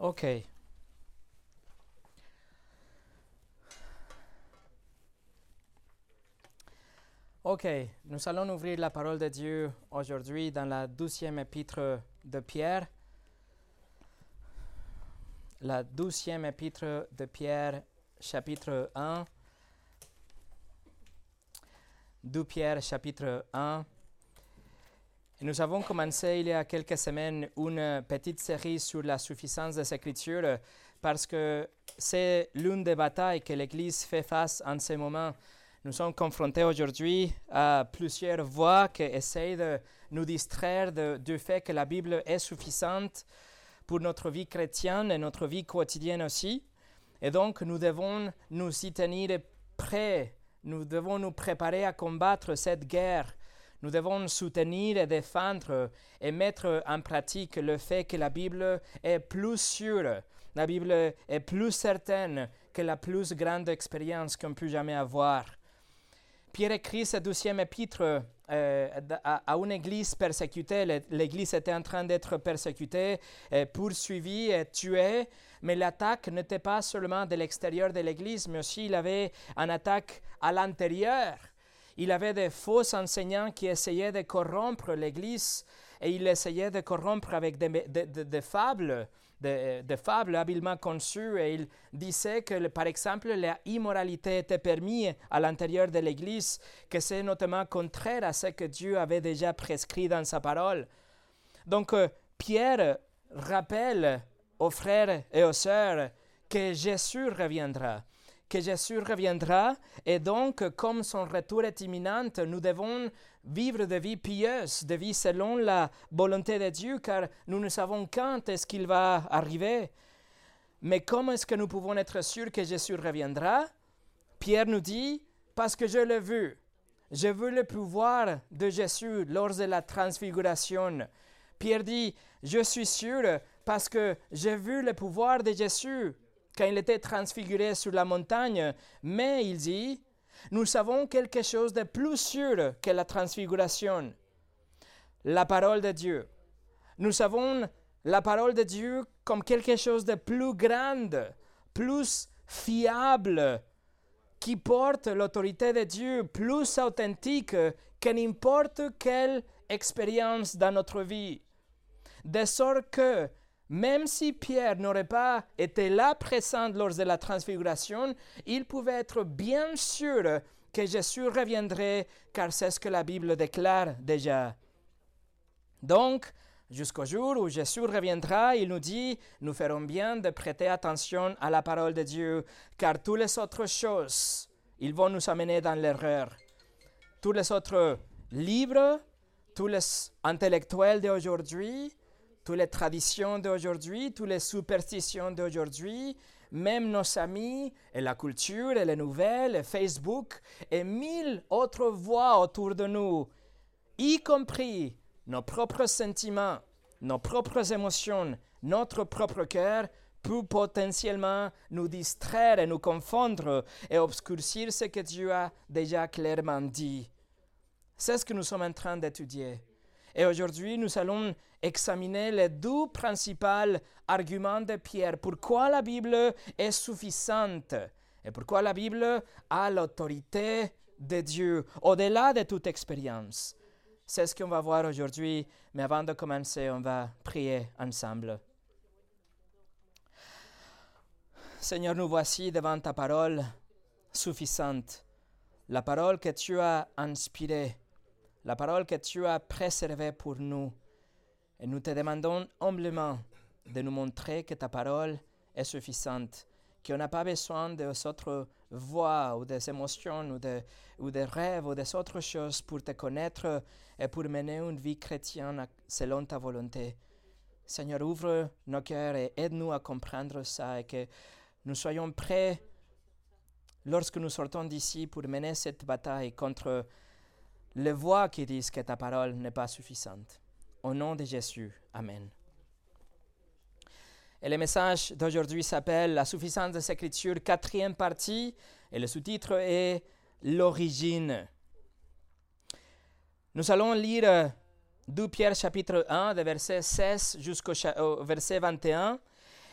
Ok. Ok, nous allons ouvrir la parole de Dieu aujourd'hui dans la douzième épître de Pierre. La douzième épître de Pierre, chapitre 1. 2 Pierre, chapitre 1. Nous avons commencé il y a quelques semaines une petite série sur la suffisance des Écritures parce que c'est l'une des batailles que l'Église fait face en ce moment. Nous sommes confrontés aujourd'hui à plusieurs voix qui essayent de nous distraire du fait que la Bible est suffisante pour notre vie chrétienne et notre vie quotidienne aussi. Et donc, nous devons nous y tenir prêts. Nous devons nous préparer à combattre cette guerre. Nous devons soutenir et défendre et mettre en pratique le fait que la Bible est plus sûre, la Bible est plus certaine que la plus grande expérience qu'on peut jamais avoir. Pierre écrit ce douzième épître euh, à, une église persécutée. L'église était en train d'être persécutée, euh, poursuivie et tuée, mais l'attaque n'était pas seulement de l'extérieur de l'église, mais aussi il avait une attaque à l'intérieur. Il avait des faux enseignants qui essayaient de corrompre l'Église et il essayait de corrompre avec des, fables, des, fables habilement conçues et il disait que, par exemple, l'immoralité était permise à l'intérieur de l'Église, que c'est notamment contraire à ce que Dieu avait déjà prescrit dans sa parole. Donc, euh, Pierre rappelle aux frères et aux sœurs que Jésus reviendra, que Jésus reviendra, et donc, comme son retour est imminent, nous devons vivre de vie pieuse, de vie selon la volonté de Dieu, car nous ne savons quand est-ce qu'il va arriver. Mais comment est-ce que nous pouvons être sûrs que Jésus reviendra? Pierre nous dit, parce que je l'ai vu. Je veux le pouvoir de Jésus lors de la transfiguration. Pierre dit, je suis sûr parce que j'ai vu le pouvoir de Jésus quand il était transfiguré sur la montagne. Mais il dit, nous savons quelque chose de plus sûr que la transfiguration. La parole de Dieu. Nous savons la parole de Dieu comme quelque chose de plus grand, plus fiable, qui porte l'autorité de Dieu plus authentique que n'importe quelle expérience dans notre vie. De sorte que, même si Pierre n'aurait pas été là présent lors de la transfiguration, il pouvait être bien sûr que Jésus reviendrait, car c'est ce que la Bible déclare déjà. Donc, jusqu'au jour où Jésus reviendra, il nous dit, nous ferons bien de prêter attention à la parole de Dieu, car toutes les autres choses, ils vont nous amener dans l'erreur. Tous les autres livres, tous les intellectuels d'aujourd'hui, toutes les traditions d'aujourd'hui, toutes les superstitions d'aujourd'hui, même nos amis et la culture et les nouvelles, et Facebook et mille autres voix autour de nous, y compris nos propres sentiments, nos propres émotions, notre propre cœur, peut potentiellement nous distraire et nous confondre et obscurcir ce que Dieu a déjà clairement dit. C'est ce que nous sommes en train d'étudier. Et aujourd'hui, nous allons examiner les deux principaux arguments de Pierre. Pourquoi la Bible est suffisante et pourquoi la Bible a l'autorité de Dieu? Au-delà de toute expérience. C'est ce qu'on va voir aujourd'hui, mais avant de commencer, on va prier ensemble. Seigneur, nous voici devant ta parole suffisante, la parole que tu as inspirée, la parole que tu as préservée pour nous. Et nous te demandons humblement de nous montrer que ta parole est suffisante, qu'on n'a pas besoin des autres voix ou des émotions ou, de, ou des rêves ou des autres choses pour te connaître et pour mener une vie chrétienne selon ta volonté. Seigneur, ouvre nos cœurs et aide-nous à comprendre ça et que nous soyons prêts lorsque nous sortons d'ici pour mener cette bataille contre les voix qui disent que ta parole n'est pas suffisante. Au nom de Jésus, Amen. Et le message d'aujourd'hui s'appelle La suffisance des Écritures, quatrième partie, et le sous-titre est L'origine. Nous allons lire 2 Pierre chapitre 1, de verset 16 jusqu'au verset 21.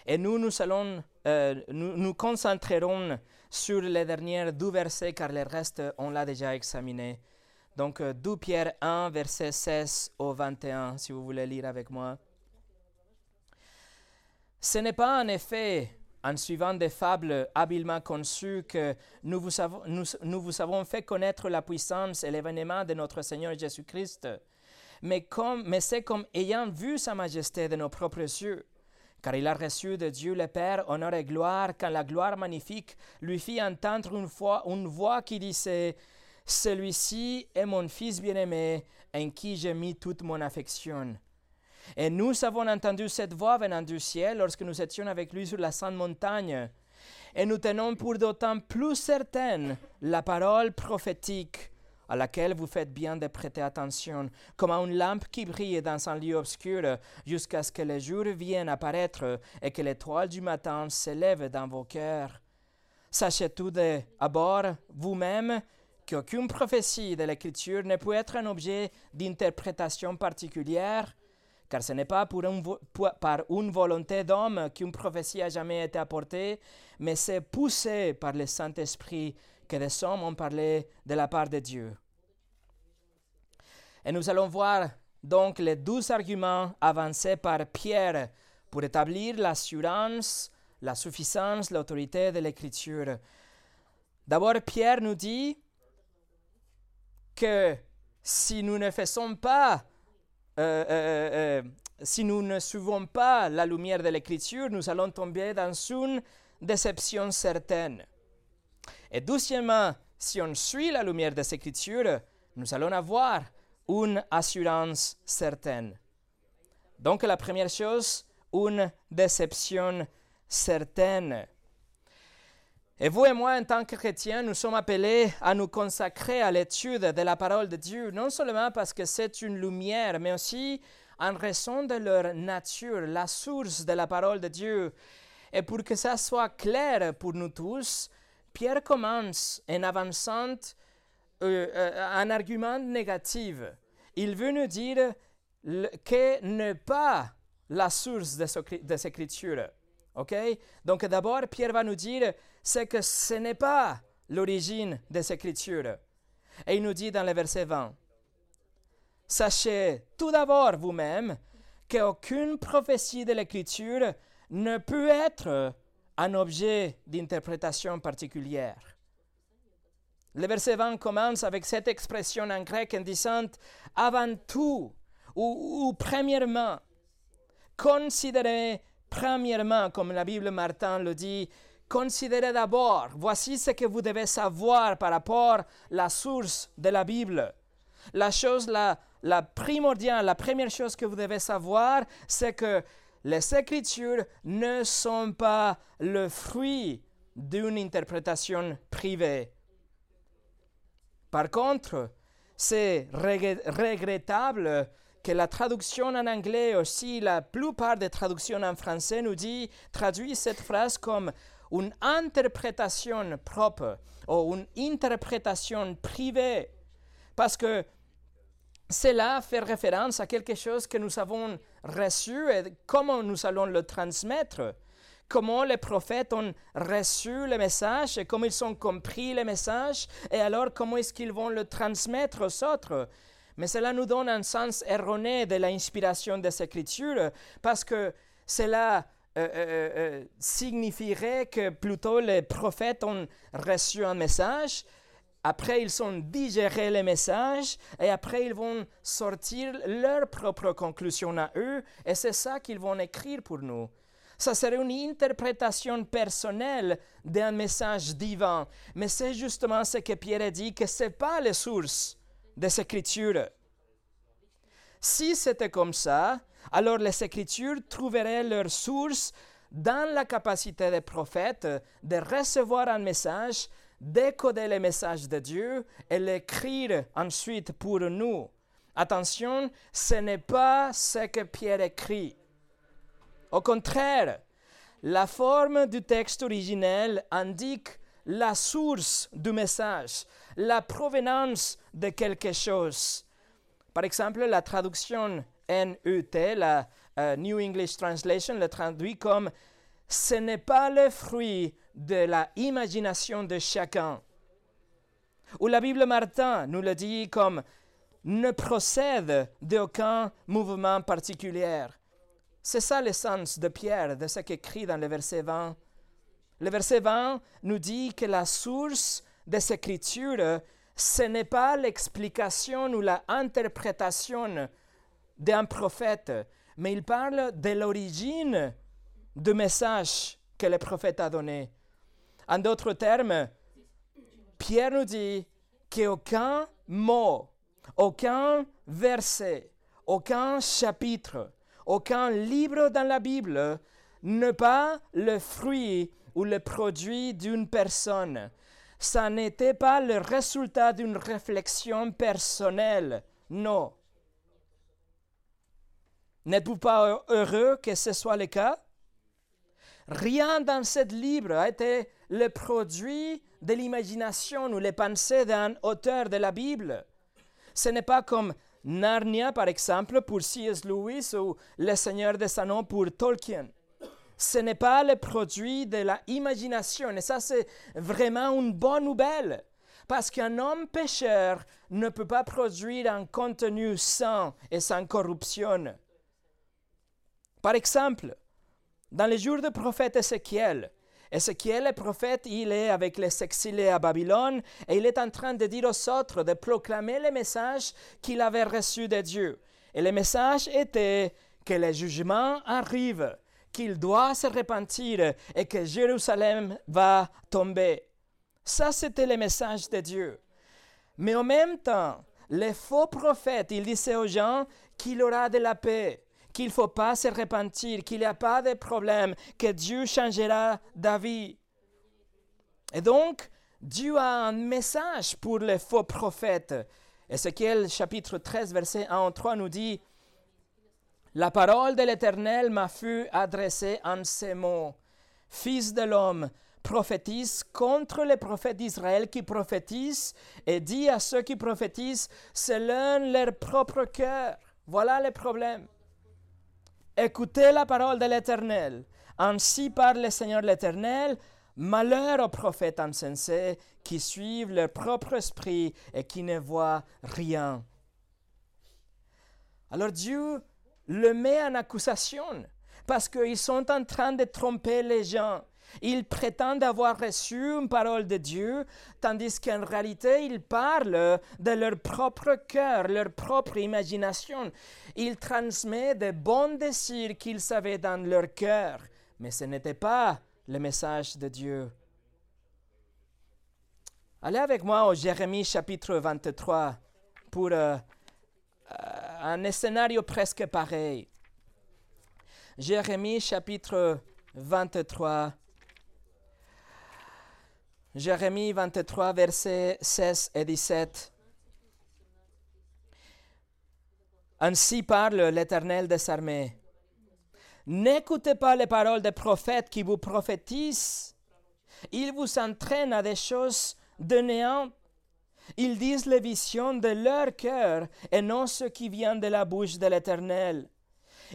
Et nous, nous, allons, euh, nous nous concentrerons sur les derniers deux versets car le reste, on l'a déjà examiné. Donc 2 Pierre 1, verset 16 au 21, si vous voulez lire avec moi. Ce n'est pas en effet en suivant des fables habilement conçues que nous vous, avons, nous, vous avons fait connaître la puissance et l'événement de notre Seigneur Jésus-Christ, mais, comme, mais c'est comme ayant vu sa majesté de nos propres yeux car il a reçu de Dieu le Père honneur et gloire, quand la gloire magnifique lui fit entendre une, fois, une voix qui disait Celui-ci est mon Fils bien-aimé, en qui j'ai mis toute mon affection. Et nous avons entendu cette voix venant du ciel lorsque nous étions avec lui sur la sainte montagne. Et nous tenons pour d'autant plus certaine la parole prophétique à laquelle vous faites bien de prêter attention, comme à une lampe qui brille dans un lieu obscur, jusqu'à ce que le jour vienne apparaître et que l'étoile du matin s'élève dans vos cœurs. Sachez tout d'abord vous-même qu'aucune prophétie de l'Écriture ne peut être un objet d'interprétation particulière, car ce n'est pas par une volonté d'homme qu'une prophétie a jamais été apportée, mais c'est poussé par le Saint-Esprit que des hommes ont parlé de la part de Dieu. Et nous allons voir donc les douze arguments avancés par Pierre pour établir l'assurance, la suffisance, l'autorité de l'Écriture. D'abord, Pierre nous dit que si nous ne faisons pas, euh, euh, euh, si nous ne suivons pas la lumière de l'Écriture, nous allons tomber dans une déception certaine. Et deuxièmement, si on suit la lumière des Écritures, nous allons avoir une assurance certaine. Donc la première chose, une déception certaine. Et vous et moi, en tant que chrétiens, nous sommes appelés à nous consacrer à l'étude de la parole de Dieu, non seulement parce que c'est une lumière, mais aussi en raison de leur nature, la source de la parole de Dieu. Et pour que ça soit clair pour nous tous, Pierre commence en avançant euh, euh, un argument négatif. Il veut nous dire que n'est pas la source des Écritures. OK? Donc d'abord, Pierre va nous dire c'est que ce n'est pas l'origine des Écritures. Et il nous dit dans le verset 20, Sachez tout d'abord vous-même qu'aucune prophétie de l'Écriture ne peut être un objet d'interprétation particulière. Le verset 20 commence avec cette expression en grec en disant avant tout ou, premièrement. Considérez premièrement, comme la Bible Martin le dit, considérez d'abord. Voici ce que vous devez savoir par rapport à la source de la Bible. La chose la, la primordiale, la première chose que vous devez savoir, c'est que les Écritures ne sont pas le fruit d'une interprétation privée. Par contre, c'est regrettable que la traduction en anglais, aussi la plupart des traductions en français, nous dit, traduit cette phrase comme une interprétation propre ou une interprétation privée. Parce que cela fait référence à quelque chose que nous avons reçu et comment nous allons le transmettre. Comment les prophètes ont reçu le message et comment ils ont compris le message et alors comment est-ce qu'ils vont le transmettre aux autres. Mais cela nous donne un sens erroné de l'inspiration des Écritures parce que cela euh, euh, euh, signifierait que plutôt les prophètes ont reçu un message après, ils ont digéré le message et après, ils vont sortir leur propre conclusion à eux et c'est ça qu'ils vont écrire pour nous. Ça serait une interprétation personnelle d'un message divin. Mais c'est justement ce que Pierre dit que ce n'est pas la source des Écritures. Si c'était comme ça, alors les Écritures trouveraient leur source dans la capacité des prophètes de recevoir un message décoder les messages de Dieu et l'écrire ensuite pour nous. Attention, ce n'est pas ce que Pierre écrit. Au contraire, la forme du texte originel indique la source du message, la provenance de quelque chose. Par exemple, la traduction NUT, la euh, New English Translation, le traduit comme ce n'est pas le fruit de la imagination de chacun. Ou la Bible Martin nous le dit comme ne procède d'aucun mouvement particulier. C'est ça l'essence de Pierre, de ce qu'écrit dans le verset 20. Le verset 20 nous dit que la source de ces écritures, ce n'est pas l'explication ou l'interprétation d'un prophète, mais il parle de l'origine du message que le prophète a donné. En d'autres termes, Pierre nous dit qu'aucun mot, aucun verset, aucun chapitre, aucun livre dans la Bible n'est pas le fruit ou le produit d'une personne. Ça n'était pas le résultat d'une réflexion personnelle. Non. N'êtes-vous pas heureux que ce soit le cas? Rien dans ce livre a été le produit de l'imagination ou les pensées d'un auteur de la Bible. Ce n'est pas comme Narnia, par exemple, pour C.S. Lewis ou Le Seigneur des Anneaux pour Tolkien. Ce n'est pas le produit de l'imagination. Et ça, c'est vraiment une bonne nouvelle. Parce qu'un homme pécheur ne peut pas produire un contenu sain et sans corruption. Par exemple, dans les jours du prophète Ézéchiel, Ézéchiel, le prophète, il est avec les exilés à Babylone et il est en train de dire aux autres de proclamer le message qu'il avait reçu de Dieu. Et le message était que le jugement arrive, qu'il doit se repentir et que Jérusalem va tomber. Ça, c'était le message de Dieu. Mais en même temps, les faux prophètes, ils disaient aux gens qu'il aura de la paix, qu'il ne faut pas se repentir, qu'il n'y a pas de problème, que Dieu changera d'avis. Et donc, Dieu a un message pour les faux prophètes. Ézéchiel chapitre 13, verset 1 en 3 nous dit, La parole de l'Éternel m'a fut adressée en ces mots. Fils de l'homme, prophétise contre les prophètes d'Israël qui prophétisent et dit à ceux qui prophétisent selon leur propre cœur. Voilà le problème. Écoutez la parole de l'Éternel. Ainsi parle le Seigneur l'Éternel. Malheur aux prophètes insensés qui suivent leur propre esprit et qui ne voient rien. Alors Dieu le met en accusation parce qu'ils sont en train de tromper les gens. Ils prétendent avoir reçu une parole de Dieu, tandis qu'en réalité, ils parlent de leur propre cœur, leur propre imagination. Ils transmettent de bons désirs qu'ils avaient dans leur cœur, mais ce n'était pas le message de Dieu. Allez avec moi au Jérémie chapitre 23 pour euh, un scénario presque pareil. Jérémie chapitre 23. Jérémie 23, versets 16 et 17. Ainsi parle l'Éternel des armées. N'écoutez pas les paroles des prophètes qui vous prophétisent. Ils vous entraînent à des choses de néant. Ils disent les visions de leur cœur et non ce qui vient de la bouche de l'Éternel.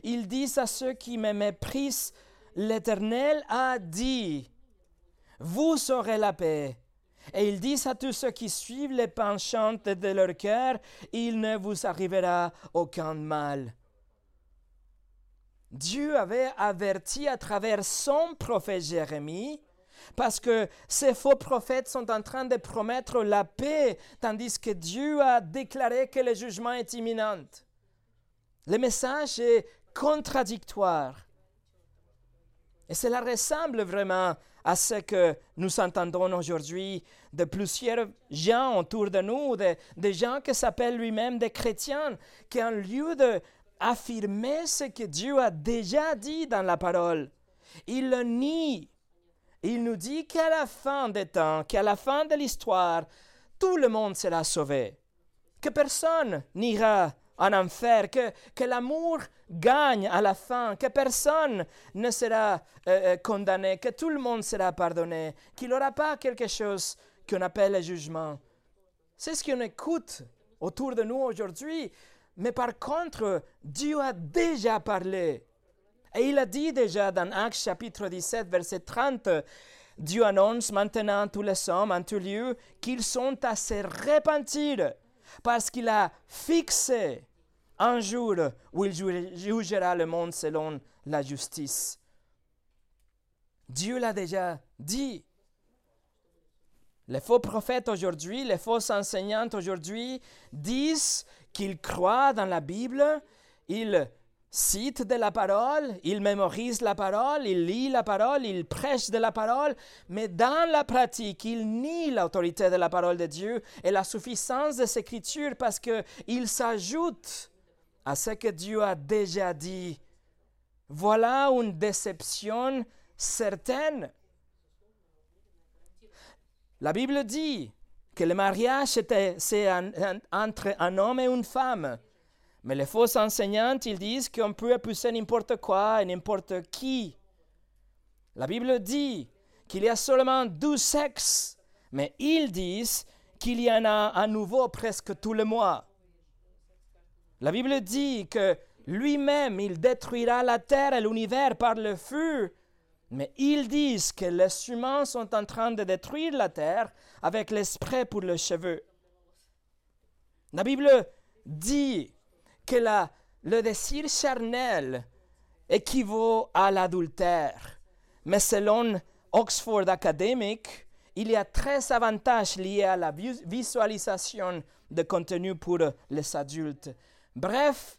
Ils disent à ceux qui me méprisent, l'Éternel a dit, vous aurez la paix. Et ils disent à tous ceux qui suivent les penchants de leur cœur, il ne vous arrivera aucun mal. Dieu avait averti à travers son prophète Jérémie, parce que ces faux prophètes sont en train de promettre la paix, tandis que Dieu a déclaré que le jugement est imminent. Le message est contradictoire. Et cela ressemble vraiment à ce que nous entendons aujourd'hui de plusieurs gens autour de nous, de, gens qui s'appellent lui-même des chrétiens, qui en lieu d'affirmer ce que Dieu a déjà dit dans la parole, ils le nient. Il nous dit qu'à la fin des temps, qu'à la fin de l'histoire, tout le monde sera sauvé, que personne n'ira en enfer, que, l'amour gagne à la fin, que personne ne sera euh, euh, condamné, que tout le monde sera pardonné, qu'il n'y aura pas quelque chose qu'on appelle le jugement. C'est ce qu'on écoute autour de nous aujourd'hui. Mais par contre, Dieu a déjà parlé. Et il a dit déjà dans Actes chapitre 17, verset 30, Dieu annonce maintenant tous les hommes en tout lieu qu'ils sont à se repentir parce qu'il a fixé un jour où il jugera le monde selon la justice. Dieu l'a déjà dit. Les faux prophètes aujourd'hui, les fausses enseignantes aujourd'hui disent qu'ils croient dans la Bible, ils citent de la parole, ils mémorisent la parole, ils lisent la parole, ils prêchent de la parole, mais dans la pratique, ils nient l'autorité de la parole de Dieu et la suffisance de Écritures parce qu'ils s'ajoutent à ce que Dieu a déjà dit. Voilà une déception certaine. La Bible dit que le mariage c'est entre un homme et une femme. Mais les fausses enseignantes, ils disent qu'on peut épouser n'importe quoi et n'importe qui. La Bible dit qu'il y a seulement douze sexes, mais ils disent qu'il y en a à nouveau presque tous les mois. La Bible dit que lui-même, il détruira la terre et l'univers par le feu mais ils disent que les humains sont en train de détruire la terre avec l'esprit pour le cheveu. La Bible dit que le désir charnel équivaut à l'adultère. Mais selon Oxford Academic, il y a 13 avantages liés à la visualisation de contenu pour les adultes. Bref,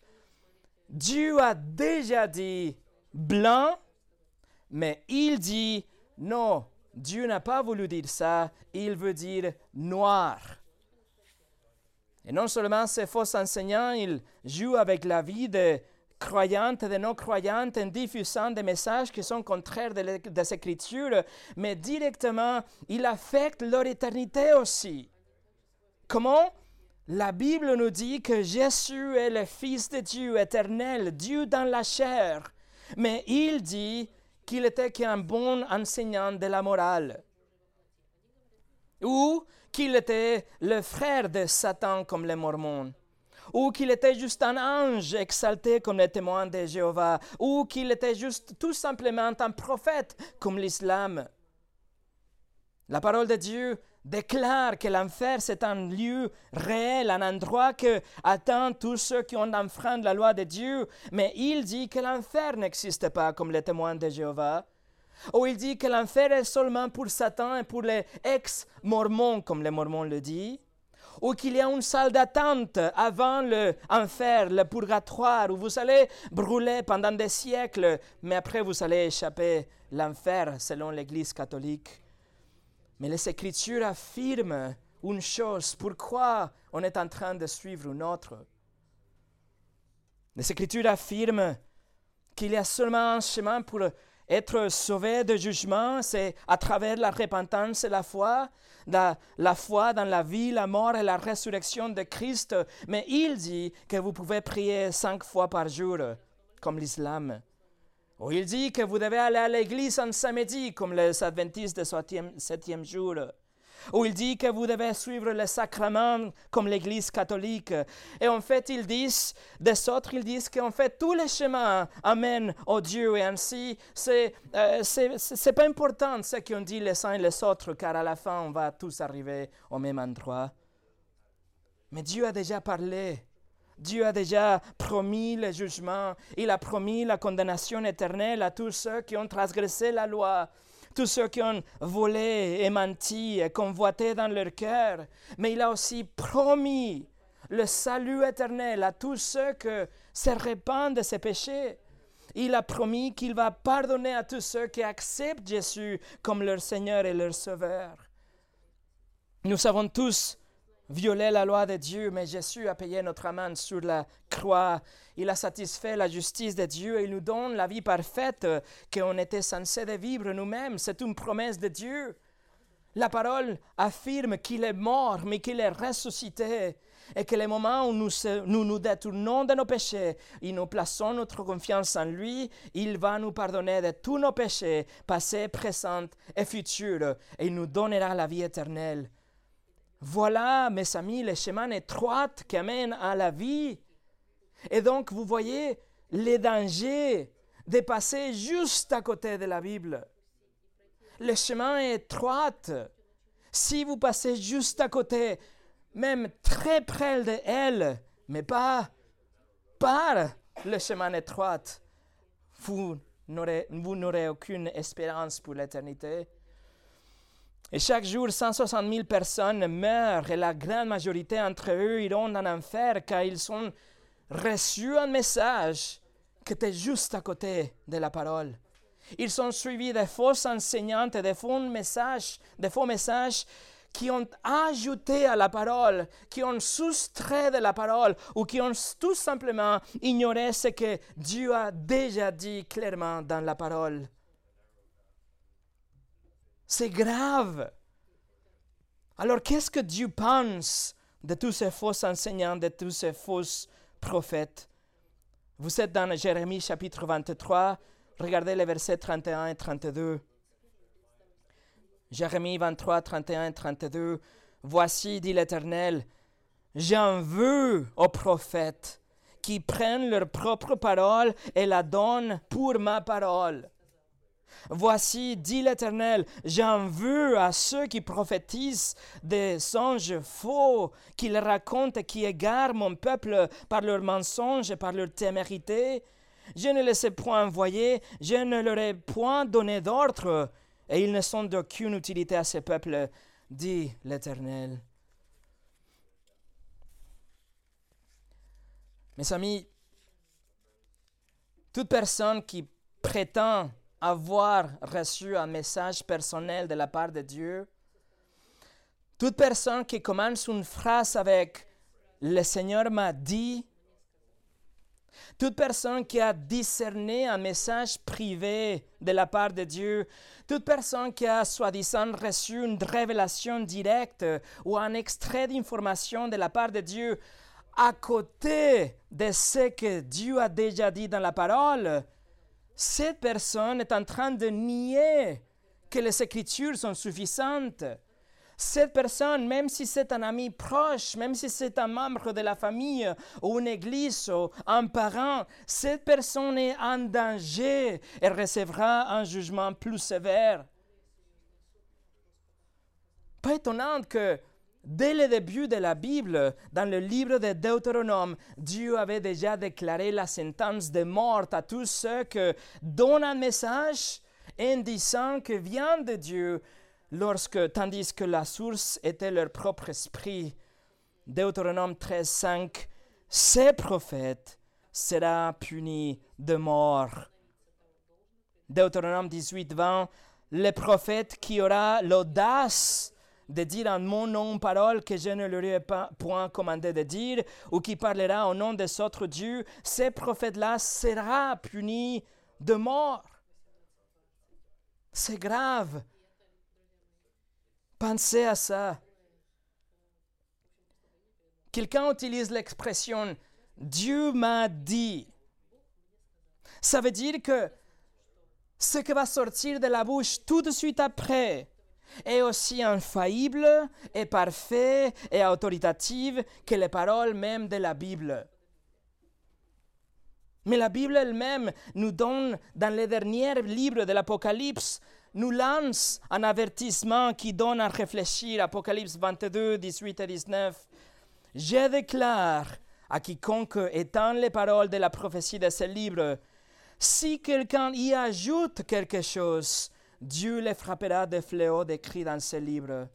Dieu a déjà dit blanc mais il dit, non, Dieu n'a pas voulu dire ça, il veut dire noir. Et non seulement ces faux enseignants, ils jouent avec la vie des croyantes et des non-croyantes en diffusant des messages qui sont contraires des Écritures, mais directement, ils affectent leur éternité aussi. Comment? La Bible nous dit que Jésus est le Fils de Dieu éternel, Dieu dans la chair. Mais il dit, qu'il était qu'un bon enseignant de la morale, ou qu'il était le frère de Satan comme les Mormons, ou qu'il était juste un ange exalté comme les témoins de Jéhovah, ou qu'il était juste tout simplement un prophète comme l'islam. La parole de Dieu déclare que l'enfer, c'est un lieu réel, un endroit que attend tous ceux qui ont enfreint la loi de Dieu. Mais il dit que l'enfer n'existe pas comme les témoins de Jéhovah. Ou il dit que l'enfer est seulement pour Satan et pour les ex-mormons, comme les mormons le disent. Ou qu'il y a une salle d'attente avant l'enfer, le purgatoire, où vous allez brûler pendant des siècles, mais après vous allez échapper l'enfer selon l'Église catholique. Mais les Écritures affirment une chose, pourquoi on est en train de suivre une autre? Les Écritures affirment qu'il y a seulement un chemin pour être sauvé de jugement, c'est à travers la repentance et la foi, la, la, foi dans la vie, la mort et la résurrection de Christ. Mais il dit que vous pouvez prier cinq fois par jour, comme l'islam. Ou il dit que vous devez aller à l'église en samedi, comme les adventistes du septième jour. Ou il dit que vous devez suivre les sacrements comme l'église catholique. Et en fait, ils disent, des autres, ils disent qu'en fait, tous les chemins amènent au Dieu. Et ainsi, c'est euh, pas important ce qu'on dit les uns et les autres, car à la fin, on va tous arriver au même endroit. Mais Dieu a déjà parlé Dieu a déjà promis le jugement. Il a promis la condamnation éternelle à tous ceux qui ont transgressé la loi, tous ceux qui ont volé et menti et convoité dans leur cœur. Mais il a aussi promis le salut éternel à tous ceux qui se répandent de ses péchés. Il a promis qu'il va pardonner à tous ceux qui acceptent Jésus comme leur Seigneur et leur Sauveur. Nous savons tous violé la loi de Dieu, mais Jésus a payé notre amende sur la croix. Il a satisfait la justice de Dieu et il nous donne la vie parfaite qu'on était censé vivre nous-mêmes. C'est une promesse de Dieu. La parole affirme qu'il est mort, mais qu'il est ressuscité. Et que les moments où nous, nous nous détournons de nos péchés et nous plaçons notre confiance en lui, il va nous pardonner de tous nos péchés, passés, présents et futurs, et il nous donnera la vie éternelle. Voilà, mes amis, le chemin étroit qui amène à la vie. Et donc, vous voyez les dangers de passer juste à côté de la Bible. Le chemin est étroit. Si vous passez juste à côté, même très près de elle, mais pas par le chemin étroit, vous n'aurez aucune espérance pour l'éternité. Et chaque jour, 160 000 personnes meurent et la grande majorité d'entre eux iront en enfer car ils ont reçu un message qui était juste à côté de la parole. Ils ont suivi des fausses enseignantes, des faux messages, des faux messages qui ont ajouté à la parole, qui ont soustrait de la parole ou qui ont tout simplement ignoré ce que Dieu a déjà dit clairement dans la parole. C'est grave. Alors qu'est-ce que Dieu pense de tous ces faux enseignants, de tous ces faux prophètes? Vous êtes dans Jérémie chapitre 23, regardez les versets 31 et 32. Jérémie 23, 31 et 32. Voici, dit l'Éternel, j'en veux aux prophètes qui prennent leur propre parole et la donnent pour ma parole. Voici, dit l'Éternel, j'en veux à ceux qui prophétisent des songes faux, qu'ils racontent et qui égarent mon peuple par leurs mensonges et par leur témérité. Je ne les ai point envoyés, je ne leur ai point donné d'ordre, et ils ne sont d'aucune utilité à ce peuple, dit l'Éternel. Mes amis, toute personne qui prétend avoir reçu un message personnel de la part de Dieu, toute personne qui commence une phrase avec Le Seigneur m'a dit, toute personne qui a discerné un message privé de la part de Dieu, toute personne qui a soi-disant reçu une révélation directe ou un extrait d'information de la part de Dieu à côté de ce que Dieu a déjà dit dans la parole, cette personne est en train de nier que les Écritures sont suffisantes. Cette personne, même si c'est un ami proche, même si c'est un membre de la famille ou une église ou un parent, cette personne est en danger et recevra un jugement plus sévère. Pas étonnant que Dès le début de la Bible, dans le livre de Deutéronome, Dieu avait déjà déclaré la sentence de mort à tous ceux qui donnent un message en disant que vient de Dieu, lorsque, tandis que la source était leur propre esprit. Deutéronome 13, 5, ces prophètes sera puni de mort. Deutéronome 18, 20, le prophète qui aura l'audace de dire en mon nom parole que je ne leur ai pas point commandé de dire, ou qui parlera au nom des autres dieux, ce prophète-là sera puni de mort. C'est grave. Pensez à ça. Quelqu'un utilise l'expression Dieu m'a dit. Ça veut dire que ce qui va sortir de la bouche tout de suite après, est aussi infaillible et parfait et autoritative que les paroles même de la Bible. Mais la Bible elle-même nous donne, dans les derniers livres de l'Apocalypse, nous lance un avertissement qui donne à réfléchir. Apocalypse 22, 18 et 19. Je déclare à quiconque étend les paroles de la prophétie de ce livre, si quelqu'un y ajoute quelque chose, Dieu les frappera de fléaux décrits dans ce livre.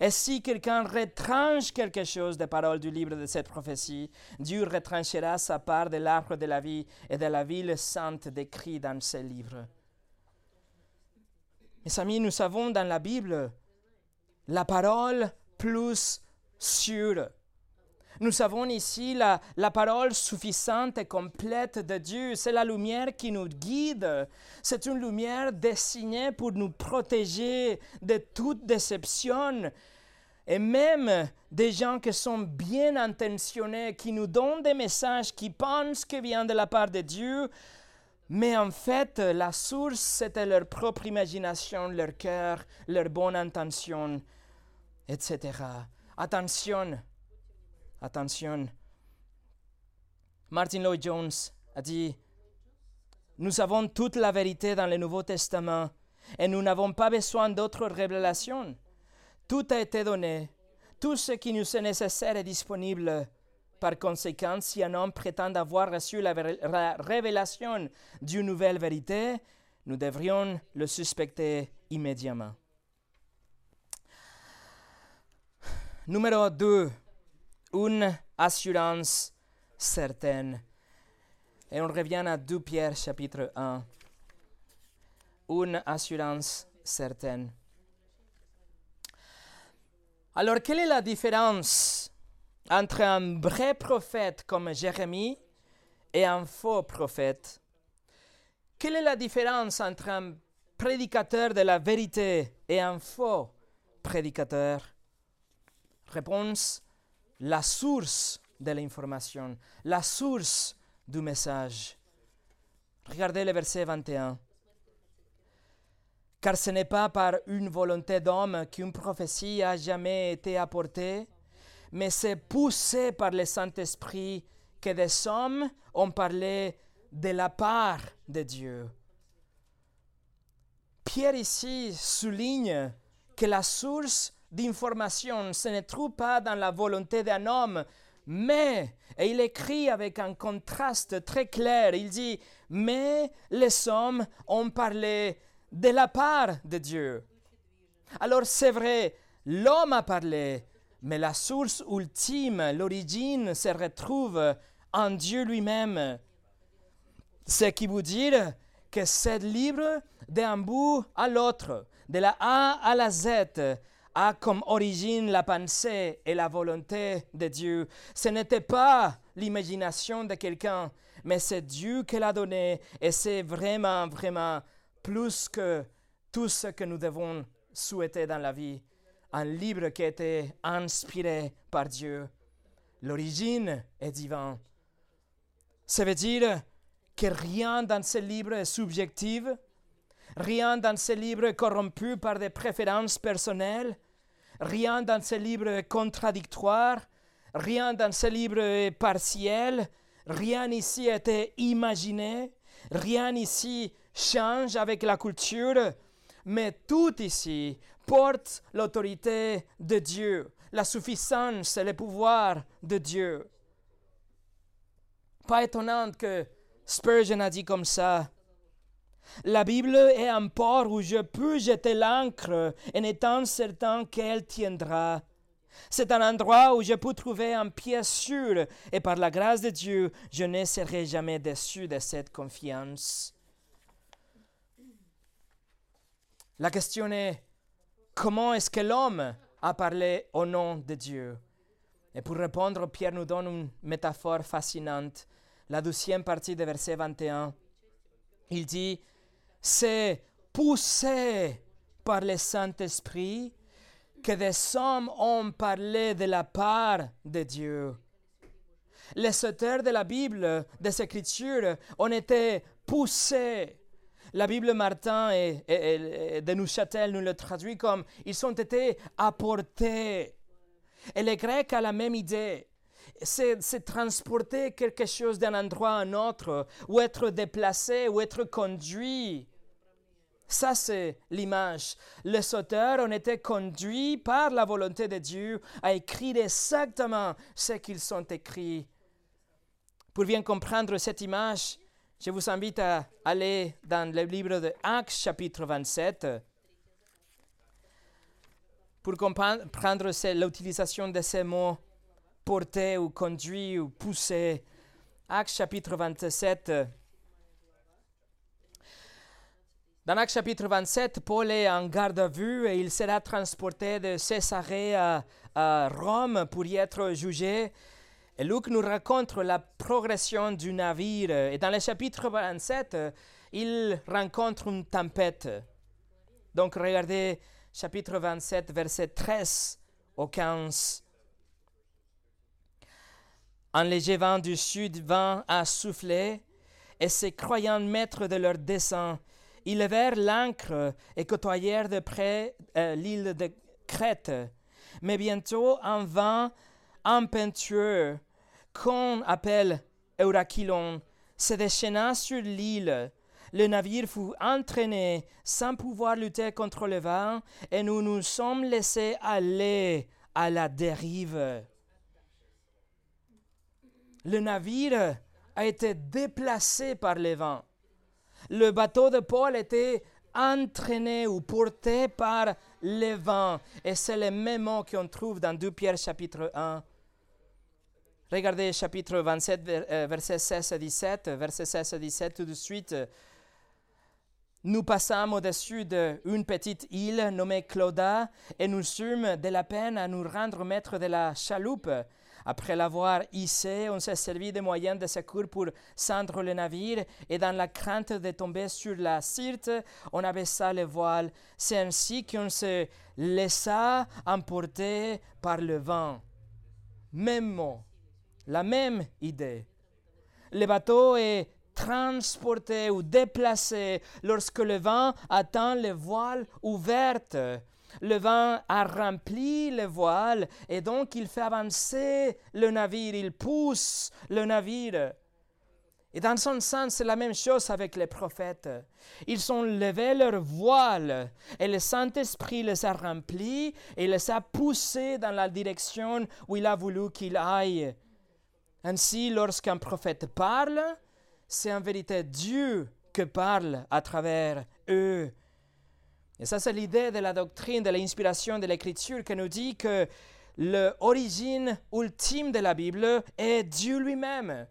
Et si quelqu'un retranche quelque chose des paroles du livre de cette prophétie, Dieu retranchera sa part de l'arbre de la vie et de la ville sainte décrit dans ce livre. Mes amis, nous savons dans la Bible la parole plus sûre. Nous avons ici la, parole suffisante et complète de Dieu. C'est la lumière qui nous guide. C'est une lumière destinée pour nous protéger de toute déception. Et même des gens qui sont bien intentionnés, qui nous donnent des messages, qui pensent qu'ils viennent de la part de Dieu, mais en fait, la source, c'était leur propre imagination, leur cœur, leur bonne intention, etc. Attention, Attention. Martin Lloyd Jones a dit Nous avons toute la vérité dans le Nouveau Testament et nous n'avons pas besoin d'autres révélations. Tout a été donné. Tout ce qui nous est nécessaire est disponible. Par conséquent, si un homme prétend avoir reçu la, la révélation d'une nouvelle vérité, nous devrions le suspecter immédiatement. Numéro 2. Une assurance certaine. Et on revient à 2 Pierre chapitre 1. Une assurance certaine. Alors, quelle est la différence entre un vrai prophète comme Jérémie et un faux prophète? Quelle est la différence entre un prédicateur de la vérité et un faux prédicateur? Réponse, la source de l'information, la source du message. Regardez le verset 21. Car ce n'est pas par une volonté d'homme qu'une prophétie a jamais été apportée, mais c'est poussé par le Saint-Esprit que des hommes ont parlé de la part de Dieu. Pierre ici souligne que la source d'information ce ne trouve pas dans la volonté d'un homme, mais, et il écrit avec un contraste très clair, il dit, mais les hommes ont parlé de la part de Dieu. Alors c'est vrai, l'homme a parlé, mais la source ultime, l'origine se retrouve en Dieu lui-même. Ce qui veut dire que c'est libre d'un bout à l'autre, de la A à la Z, a comme origine la pensée et la volonté de Dieu. Ce n'était pas l'imagination de quelqu'un, mais c'est Dieu qui l'a donné et c'est vraiment, vraiment plus que tout ce que nous devons souhaiter dans la vie. Un livre qui a été inspiré par Dieu. L'origine est divine. Ça veut dire que rien dans ce livre est subjectif, rien dans ce livre est corrompu par des préférences personnelles, Rien dans ce livre est contradictoire, rien dans ce livre est partiel, rien ici été imaginé, rien ici change avec la culture, mais tout ici porte l'autorité de Dieu, la suffisance et le pouvoir de Dieu. Pas étonnant que Spurgeon a dit comme ça, la Bible est un port où je peux jeter l'encre en étant certain qu'elle tiendra. C'est un endroit où je peux trouver un pied sûr et par la grâce de Dieu, je ne serai jamais déçu de cette confiance. La question est, comment est-ce que l'homme a parlé au nom de Dieu? Et pour répondre, Pierre nous donne une métaphore fascinante. La deuxième partie du verset 21. Il dit, c'est poussé par le Saint-Esprit que des hommes ont parlé de la part de Dieu. Les auteurs de la Bible, des Écritures, ont été poussés. La Bible Martin et, de Neuchâtel nous le traduit comme ils ont été apportés. Et les Grecs a la même idée. C'est transporter quelque chose d'un endroit à un autre, ou être déplacé, ou être conduit. Ça, c'est l'image. Les auteurs ont été conduits par la volonté de Dieu à écrire exactement ce qu'ils ont écrit. Pour bien comprendre cette image, je vous invite à aller dans le livre de Actes, chapitre 27. Pour comprendre l'utilisation de ces mots porter ou conduire ou pousser. Actes chapitre 27. Dans Acte chapitre 27, Paul est en garde à vue et il sera transporté de Césarée à, Rome pour y être jugé. Et Luc nous raconte la progression du navire. Et dans le chapitre 27, il rencontre une tempête. Donc regardez chapitre 27, verset 13 au 15. Un léger vent du sud vint à souffler, et se croyant maîtres de leur dessein, ils levèrent l'ancre et côtoyèrent de près euh, l'île de Crète. Mais bientôt un vent impétueux, qu'on appelle Eurachilon, se déchaîna sur l'île, le navire fut entraîné sans pouvoir lutter contre le vent et nous nous sommes laissés aller à la dérive. Le navire a été déplacé par le vent. Le bateau de Paul était entraîné ou porté par le vent. Et c'est le même mot qu'on trouve dans 2 Pierre chapitre 1. Regardez chapitre 27, euh, versets 16 et 17. Verset 16 et 17 tout de suite. Nous passâmes au-dessus d'une petite île nommée Clauda et nous sûmes de la peine à nous rendre maîtres de la chaloupe. Après l'avoir hissé, on s'est servi des moyens de secours pour cendre le navire et dans la crainte de tomber sur la Sirte, on abaissa les voiles. C'est ainsi qu'on se laissa emporter par le vent. Même mot, la même idée. Le bateau est transporté ou déplacé lorsque le vent atteint les voiles ouvertes. Le vent a rempli le voile et donc il fait avancer le navire, il pousse le navire. Et dans son sens, c'est la même chose avec les prophètes. Ils ont levé leur voile et le Saint-Esprit les a remplis et les a poussés dans la direction où il a voulu qu'ils aillent. Ainsi, lorsqu'un prophète parle, c'est en vérité Dieu que parle à travers eux. Et ça, c'est l'idée de la doctrine de l'inspiration de l'Écriture qui nous dit que l'origine ultime de la Bible est Dieu lui-même.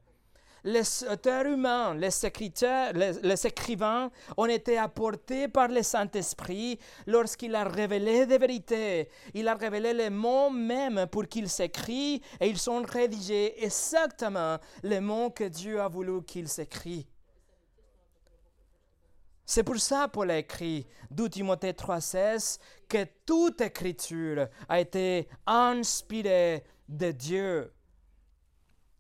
Les auteurs humains, les, écrivains ont été apportés par le Saint-Esprit lorsqu'il a révélé des vérités. Il a révélé les mots même pour qu'ils s'écrivent et ils sont rédigés exactement les mots que Dieu a voulu qu'ils s'écrivent. C'est pour ça Paul a écrit 2 Timothée 3,16 que toute écriture a été inspirée de Dieu.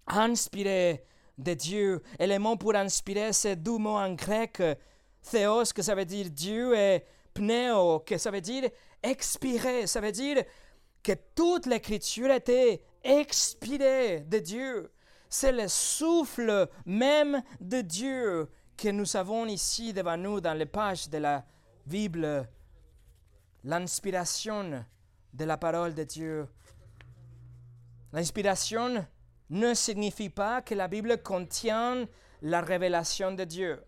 Inspirée de Dieu. Et le mot pour inspirer, c'est deux mots en grec, théos, que ça veut dire Dieu, et pneo, que ça veut dire expirer. Ça veut dire que toute l'écriture a été expirée de Dieu. C'est le souffle même de Dieu que nous avons ici devant nous dans les pages de la Bible, l'inspiration de la parole de Dieu. L'inspiration ne signifie pas que la Bible contient la révélation de Dieu.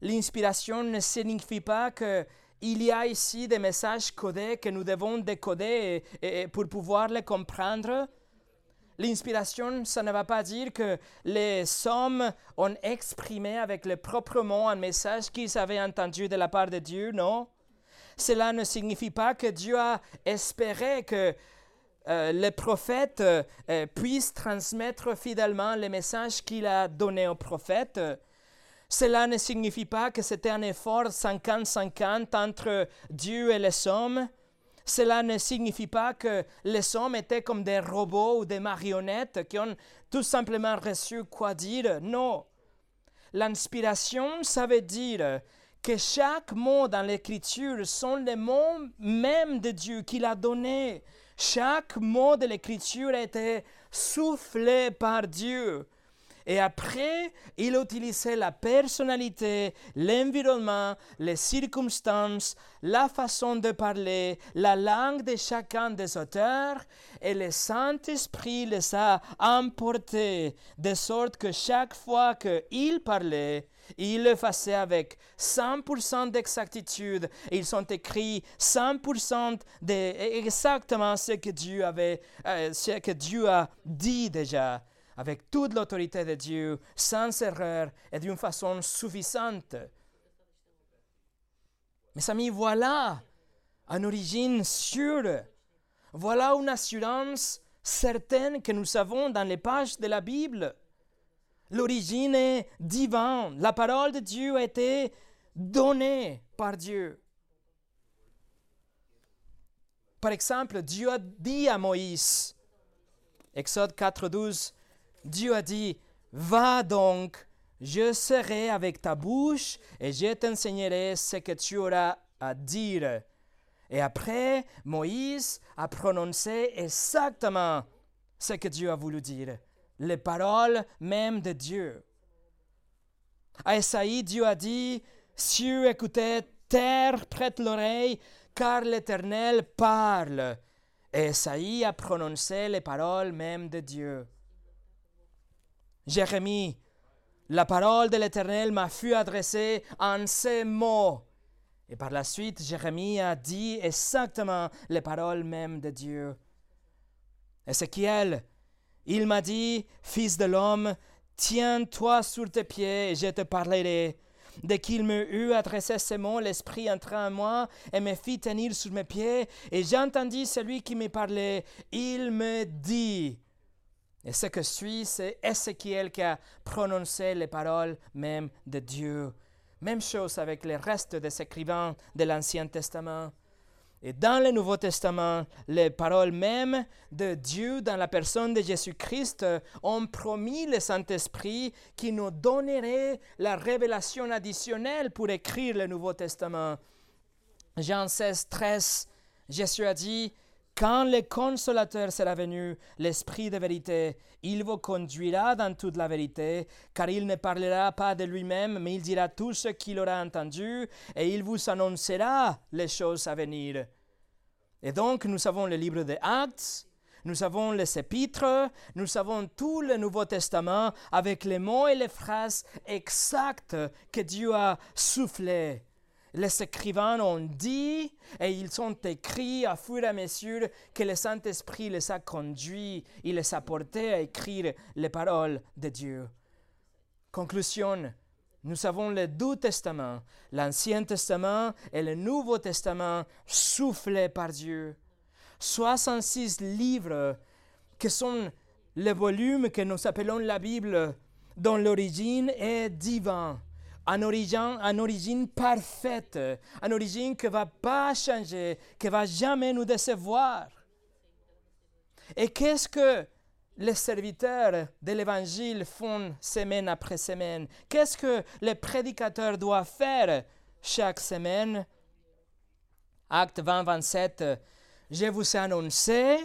L'inspiration ne signifie pas qu'il y a ici des messages codés que nous devons décoder pour pouvoir les comprendre. L'inspiration, ça ne va pas dire que les hommes ont exprimé avec les propres mots un message qu'ils avaient entendu de la part de Dieu, non. Cela ne signifie pas que Dieu a espéré que euh, les prophètes euh, puissent transmettre fidèlement les messages qu'il a donnés aux prophètes. Cela ne signifie pas que c'était un effort 50-50 entre Dieu et les hommes. Cela ne signifie pas que les hommes étaient comme des robots ou des marionnettes qui ont tout simplement reçu quoi dire. Non. L'inspiration, ça veut dire que chaque mot dans l'Écriture sont les mots même de Dieu qu'il a donnés. Chaque mot de l'Écriture a été soufflé par Dieu. Et après, il utilisait la personnalité, l'environnement, les circonstances, la façon de parler, la langue de chacun des auteurs, et le Saint-Esprit les a emportés, de sorte que chaque fois qu'il parlait, il le faisait avec 100% d'exactitude. Ils sont écrits 100% de exactement ce que Dieu avait, euh, ce que Dieu a dit déjà avec toute l'autorité de Dieu, sans erreur et d'une façon suffisante. Mes amis, voilà une origine sûre. Voilà une assurance certaine que nous avons dans les pages de la Bible. L'origine est divine. La parole de Dieu a été donnée par Dieu. Par exemple, Dieu a dit à Moïse, Exode 4, 12, Dieu a dit, va donc, je serai avec ta bouche et je t'enseignerai ce que tu auras à dire. Et après, Moïse a prononcé exactement ce que Dieu a voulu dire, les paroles même de Dieu. À Esaïe, Dieu a dit, cieux écoutez, terre prête l'oreille, car l'Éternel parle. Et Esaïe a prononcé les paroles même de Dieu. Jérémie, la parole de l'Éternel m'a fut adressée en ces mots. Et par la suite, Jérémie a dit exactement les paroles même de Dieu. Ézéchiel, il m'a dit, Fils de l'homme, tiens-toi sur tes pieds et je te parlerai. Dès qu'il me eut adressé ces mots, l'Esprit entra en moi et me fit tenir sur mes pieds, et j'entendis celui qui me parlait. Il me dit, et ce que suit, c'est Ézéchiel qui a prononcé les paroles même de Dieu. Même chose avec le reste des écrivains de l'Ancien Testament. Et dans le Nouveau Testament, les paroles mêmes de Dieu dans la personne de Jésus-Christ ont promis le Saint-Esprit qui nous donnerait la révélation additionnelle pour écrire le Nouveau Testament. Jean 16, 13, Jésus a dit, quand le consolateur sera venu, l'Esprit de vérité, il vous conduira dans toute la vérité, car il ne parlera pas de lui-même, mais il dira tout ce qu'il aura entendu, et il vous annoncera les choses à venir. Et donc, nous avons le livre des Actes, nous avons les épîtres, nous avons tout le Nouveau Testament avec les mots et les phrases exactes que Dieu a soufflés les écrivains ont dit et ils sont écrits à fur et à mesure que le Saint-Esprit les a conduits, il les a portés à écrire les paroles de Dieu. Conclusion, nous avons les deux testaments, l'Ancien Testament et le Nouveau Testament soufflés par Dieu. 66 livres qui sont les volumes que nous appelons la Bible, dont l'origine est divine en origine, parfaite, en origine qui ne va pas changer, qui ne va jamais nous décevoir. Et qu'est-ce que les serviteurs de l'Évangile font semaine après semaine? Qu'est-ce que les prédicateurs doivent faire chaque semaine? Acte 20, 27, je vous ai annoncé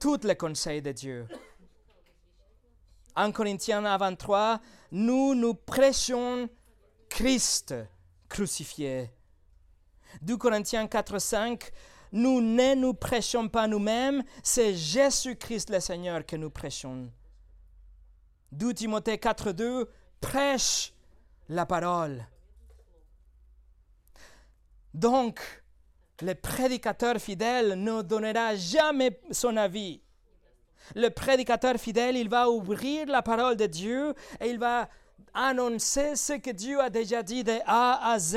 tous les conseils de Dieu. En Corinthiens 23, nous nous prêchons Christ crucifié. 2 Corinthiens 4, 5, nous ne nous prêchons pas nous-mêmes, c'est Jésus-Christ le Seigneur que nous prêchons. 2 Timothée 4, 2, prêche la parole. Donc, le prédicateur fidèle ne donnera jamais son avis le prédicateur fidèle, il va ouvrir la parole de Dieu et il va annoncer ce que Dieu a déjà dit de A à Z.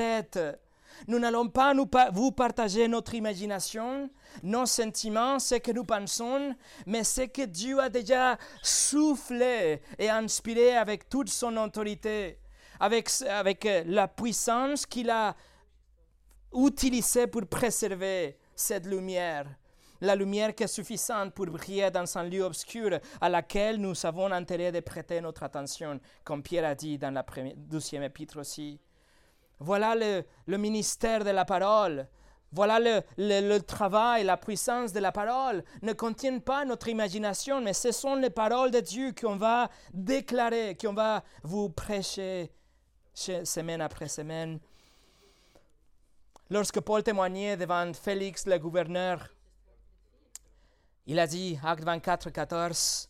Nous n'allons pas nous vous partager notre imagination, nos sentiments, ce que nous pensons, mais ce que Dieu a déjà soufflé et inspiré avec toute son autorité, avec, avec la puissance qu'il a utilisée pour préserver cette lumière la lumière qui est suffisante pour briller dans un lieu obscur à laquelle nous avons intérêt de prêter notre attention, comme Pierre a dit dans la deuxième épître aussi. Voilà le, ministère de la parole. Voilà le, le, travail, la puissance de la parole. Ne contiennent pas notre imagination, mais ce sont les paroles de Dieu qu'on va déclarer, qu'on va vous prêcher semaine après semaine. Lorsque Paul témoignait devant Félix, le gouverneur, il a dit, Acte 24, 14,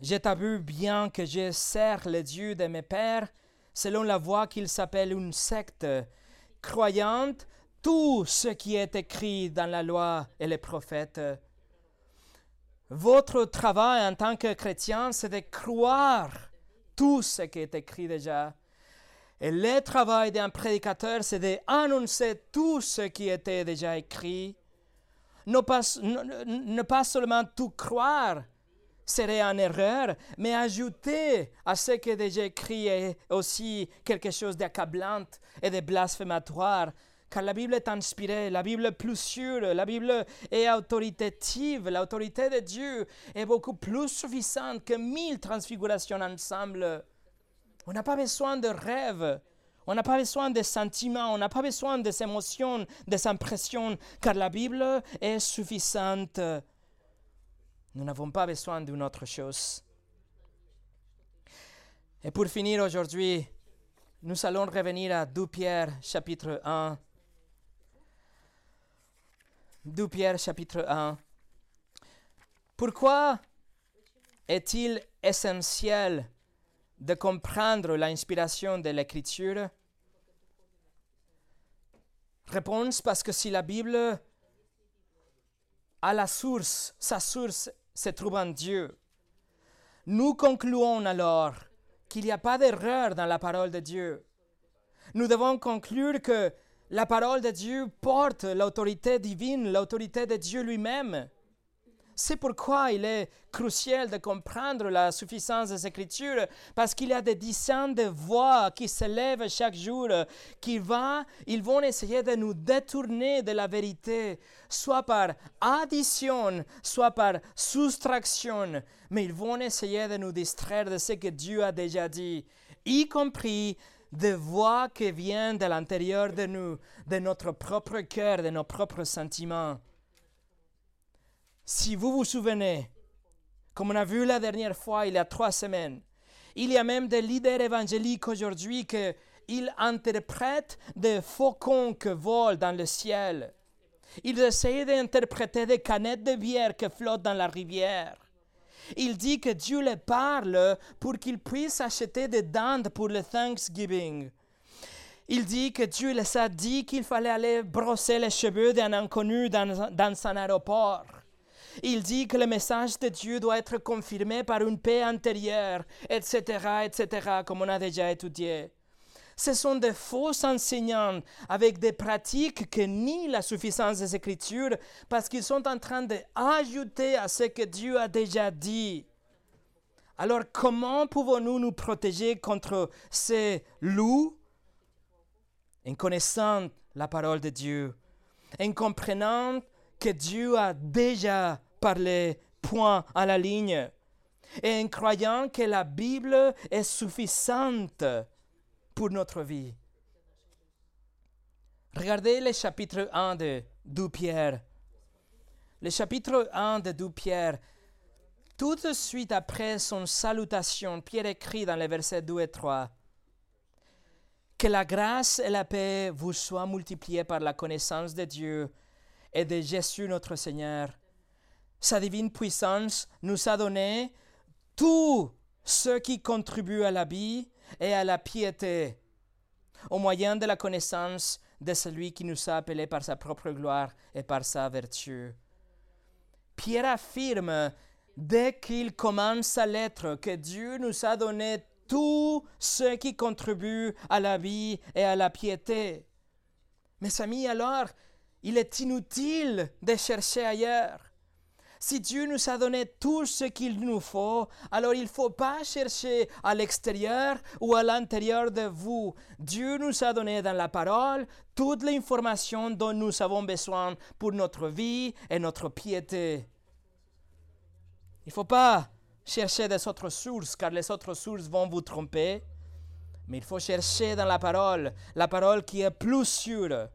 Je t'avoue bien que je sers le Dieu de mes pères selon la voie qu'il s'appelle une secte, croyante tout ce qui est écrit dans la loi et les prophètes. Votre travail en tant que chrétien, c'est de croire tout ce qui est écrit déjà. Et le travail d'un prédicateur, c'est d'annoncer tout ce qui était déjà écrit ne pas, seulement tout croire serait en erreur, mais ajouter à ce qui est déjà écrit aussi quelque chose d'accablant et de blasphématoire. Car la Bible est inspirée, la Bible est plus sûre, la Bible est autoritative, l'autorité de Dieu est beaucoup plus suffisante que mille transfigurations ensemble. On n'a pas besoin de rêves, on n'a pas besoin de sentiments, on n'a pas besoin des émotions, des impressions, car la Bible est suffisante. Nous n'avons pas besoin d'une autre chose. Et pour finir aujourd'hui, nous allons revenir à 2 Pierre chapitre 1. 2 Pierre chapitre 1. Pourquoi est-il essentiel de comprendre l'inspiration de l'Écriture? Réponse parce que si la Bible a la source, sa source se trouve en Dieu, nous concluons alors qu'il n'y a pas d'erreur dans la parole de Dieu. Nous devons conclure que la parole de Dieu porte l'autorité divine, l'autorité de Dieu lui-même. C'est pourquoi il est crucial de comprendre la suffisance des Écritures, parce qu'il y a des dizaines de voix qui s'élèvent chaque jour, qui va, ils vont essayer de nous détourner de la vérité, soit par addition, soit par soustraction, mais ils vont essayer de nous distraire de ce que Dieu a déjà dit, y compris des voix qui viennent de l'intérieur de nous, de notre propre cœur, de nos propres sentiments. Si vous vous souvenez, comme on a vu la dernière fois, il y a trois semaines, il y a même des leaders évangéliques aujourd'hui qui interprètent des faucons qui volent dans le ciel. Ils essayent d'interpréter des canettes de bière qui flottent dans la rivière. Il dit que Dieu les parle pour qu'ils puissent acheter des dents pour le Thanksgiving. Il dit que Dieu les a dit qu'il fallait aller brosser les cheveux d'un inconnu dans, dans un aéroport. Il dit que le message de Dieu doit être confirmé par une paix intérieure, etc., etc., comme on a déjà étudié. Ce sont des faux enseignants avec des pratiques qui nient la suffisance des Écritures parce qu'ils sont en train d'ajouter à ce que Dieu a déjà dit. Alors comment pouvons-nous nous protéger contre ces loups En connaissant la parole de Dieu, en comprenant que Dieu a déjà parlé point à la ligne et en croyant que la Bible est suffisante pour notre vie. Regardez le chapitre 1 de 2 Pierre. Le chapitre 1 de 2 Pierre, tout de suite après son salutation, Pierre écrit dans les versets 2 et 3 Que la grâce et la paix vous soient multipliées par la connaissance de Dieu et de Jésus notre Seigneur. Sa divine puissance nous a donné tout ce qui contribue à la vie et à la piété, au moyen de la connaissance de celui qui nous a appelés par sa propre gloire et par sa vertu. Pierre affirme, dès qu'il commence sa lettre, que Dieu nous a donné tout ce qui contribue à la vie et à la piété. Mes amis, alors, il est inutile de chercher ailleurs. Si Dieu nous a donné tout ce qu'il nous faut, alors il ne faut pas chercher à l'extérieur ou à l'intérieur de vous. Dieu nous a donné dans la parole toute l'information dont nous avons besoin pour notre vie et notre piété. Il ne faut pas chercher des autres sources, car les autres sources vont vous tromper. Mais il faut chercher dans la parole, la parole qui est plus sûre.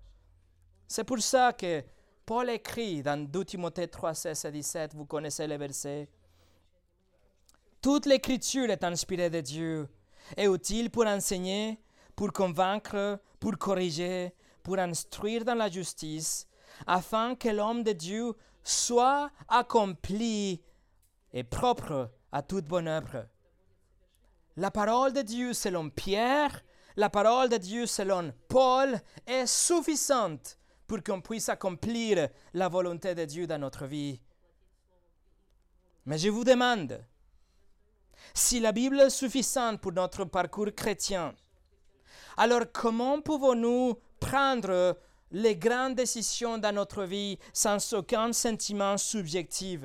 C'est pour ça que Paul écrit dans 2 Timothée 3, 16 et 17, vous connaissez les versets. Toute l'écriture est inspirée de Dieu et utile pour enseigner, pour convaincre, pour corriger, pour instruire dans la justice, afin que l'homme de Dieu soit accompli et propre à toute bonne œuvre. La parole de Dieu selon Pierre, la parole de Dieu selon Paul est suffisante pour qu'on puisse accomplir la volonté de Dieu dans notre vie. Mais je vous demande, si la Bible est suffisante pour notre parcours chrétien, alors comment pouvons-nous prendre les grandes décisions dans notre vie sans aucun sentiment subjectif,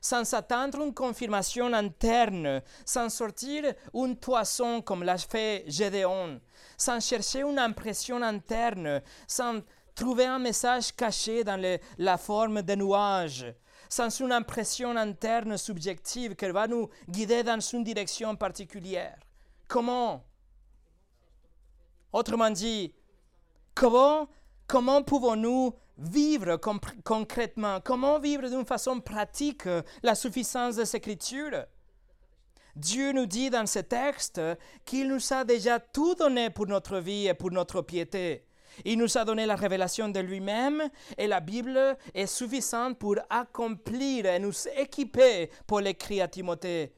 sans attendre une confirmation interne, sans sortir une poisson comme l'a fait Gédéon, sans chercher une impression interne, sans trouver un message caché dans la forme de nuages, sans une impression interne subjective qui va nous guider dans une direction particulière. Comment? Autrement dit, comment, comment pouvons-nous vivre concrètement? Comment vivre d'une façon pratique la suffisance des Écritures? Dieu nous dit dans ce texte qu'il nous a déjà tout donné pour notre vie et pour notre piété. Il nous a donné la révélation de lui-même et la Bible est suffisante pour accomplir et nous équiper pour l'écrit à Timothée.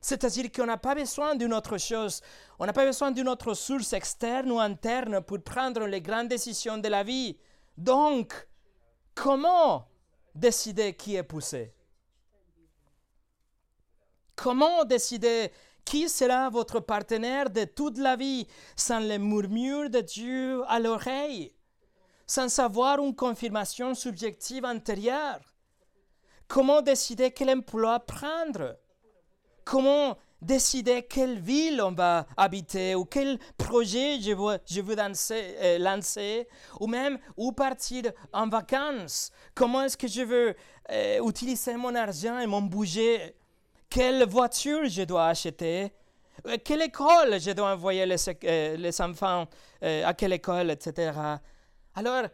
C'est-à-dire qu'on n'a pas besoin d'une autre chose, on n'a pas besoin d'une autre source externe ou interne pour prendre les grandes décisions de la vie. Donc, comment décider qui est poussé? Comment décider qui sera votre partenaire de toute la vie? Sans les murmures de Dieu à l'oreille, sans avoir une confirmation subjective antérieure? Comment décider quel emploi prendre? Comment décider quelle ville on va habiter ou quel projet je veux, je veux euh, lancer? Ou même où partir en vacances? Comment est-ce que je veux euh, utiliser mon argent et mon budget quelle voiture je dois acheter, euh, quelle école je dois envoyer les, euh, enfants, euh, à quelle école, etc. Alors,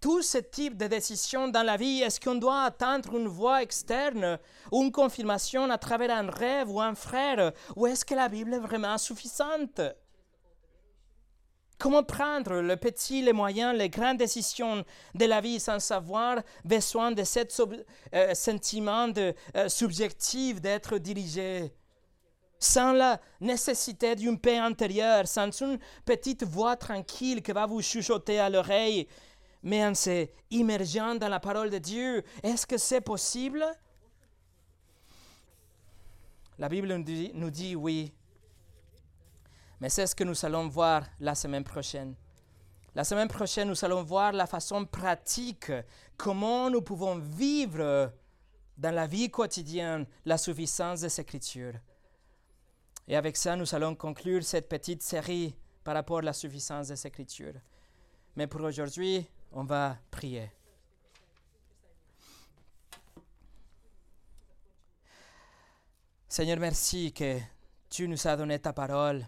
tout ce type de décision dans la vie, est-ce qu'on doit attendre une voix externe une confirmation à travers un rêve ou un frère, ou est-ce que la Bible est vraiment suffisante? Comment prendre le petit, les moyens, les grandes décisions de la vie sans avoir besoin de ce euh, sentiment de, euh, subjectif d'être dirigé? Sans la nécessité d'une paix intérieure, sans une petite voix tranquille qui va vous chuchoter à l'oreille, mais en s'immergeant dans la parole de Dieu. Est-ce que c'est possible? La Bible nous dit oui, mais c'est ce que nous allons voir la semaine prochaine. La semaine prochaine, nous allons voir la façon pratique, comment nous pouvons vivre dans la vie quotidienne la suffisance des Écritures. Et avec ça, nous allons conclure cette petite série par rapport à la suffisance des Écritures. Mais pour aujourd'hui, on va prier. Seigneur, merci que tu nous as donné ta parole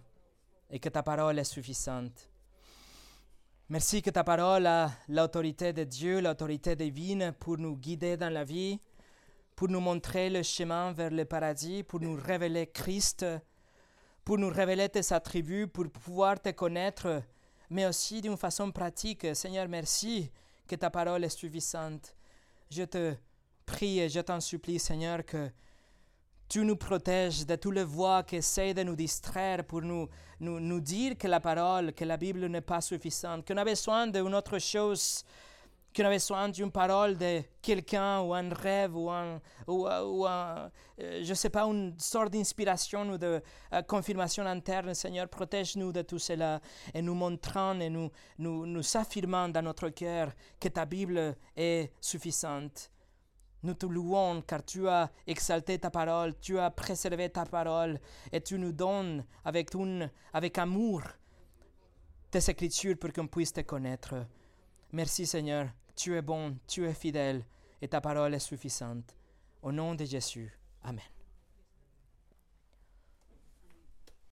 et que ta parole est suffisante. Merci que ta parole a l'autorité de Dieu, l'autorité divine pour nous guider dans la vie, pour nous montrer le chemin vers le paradis, pour nous révéler Christ, pour nous révéler tes attributs, pour pouvoir te connaître, mais aussi d'une façon pratique. Seigneur, merci que ta parole est suffisante. Je te prie et je t'en supplie, Seigneur, que tu nous protèges de toutes les voix qui essaient de nous distraire pour nous, nous, nous dire que la parole, que la Bible n'est pas suffisante, qu'on a besoin d'une autre chose, qu'on a besoin d'une parole de quelqu'un ou un rêve ou, un, ou, ou un, euh, je sais pas, une sorte d'inspiration ou de euh, confirmation interne. Seigneur, protège-nous de tout cela et nous montrant et nous, nous, nous affirmant dans notre cœur que ta Bible est suffisante. Nous te louons car tu as exalté ta parole, tu as préservé ta parole et tu nous donnes avec, une, avec amour tes écritures pour qu'on puisse te connaître. Merci Seigneur, tu es bon, tu es fidèle et ta parole est suffisante. Au nom de Jésus. Amen.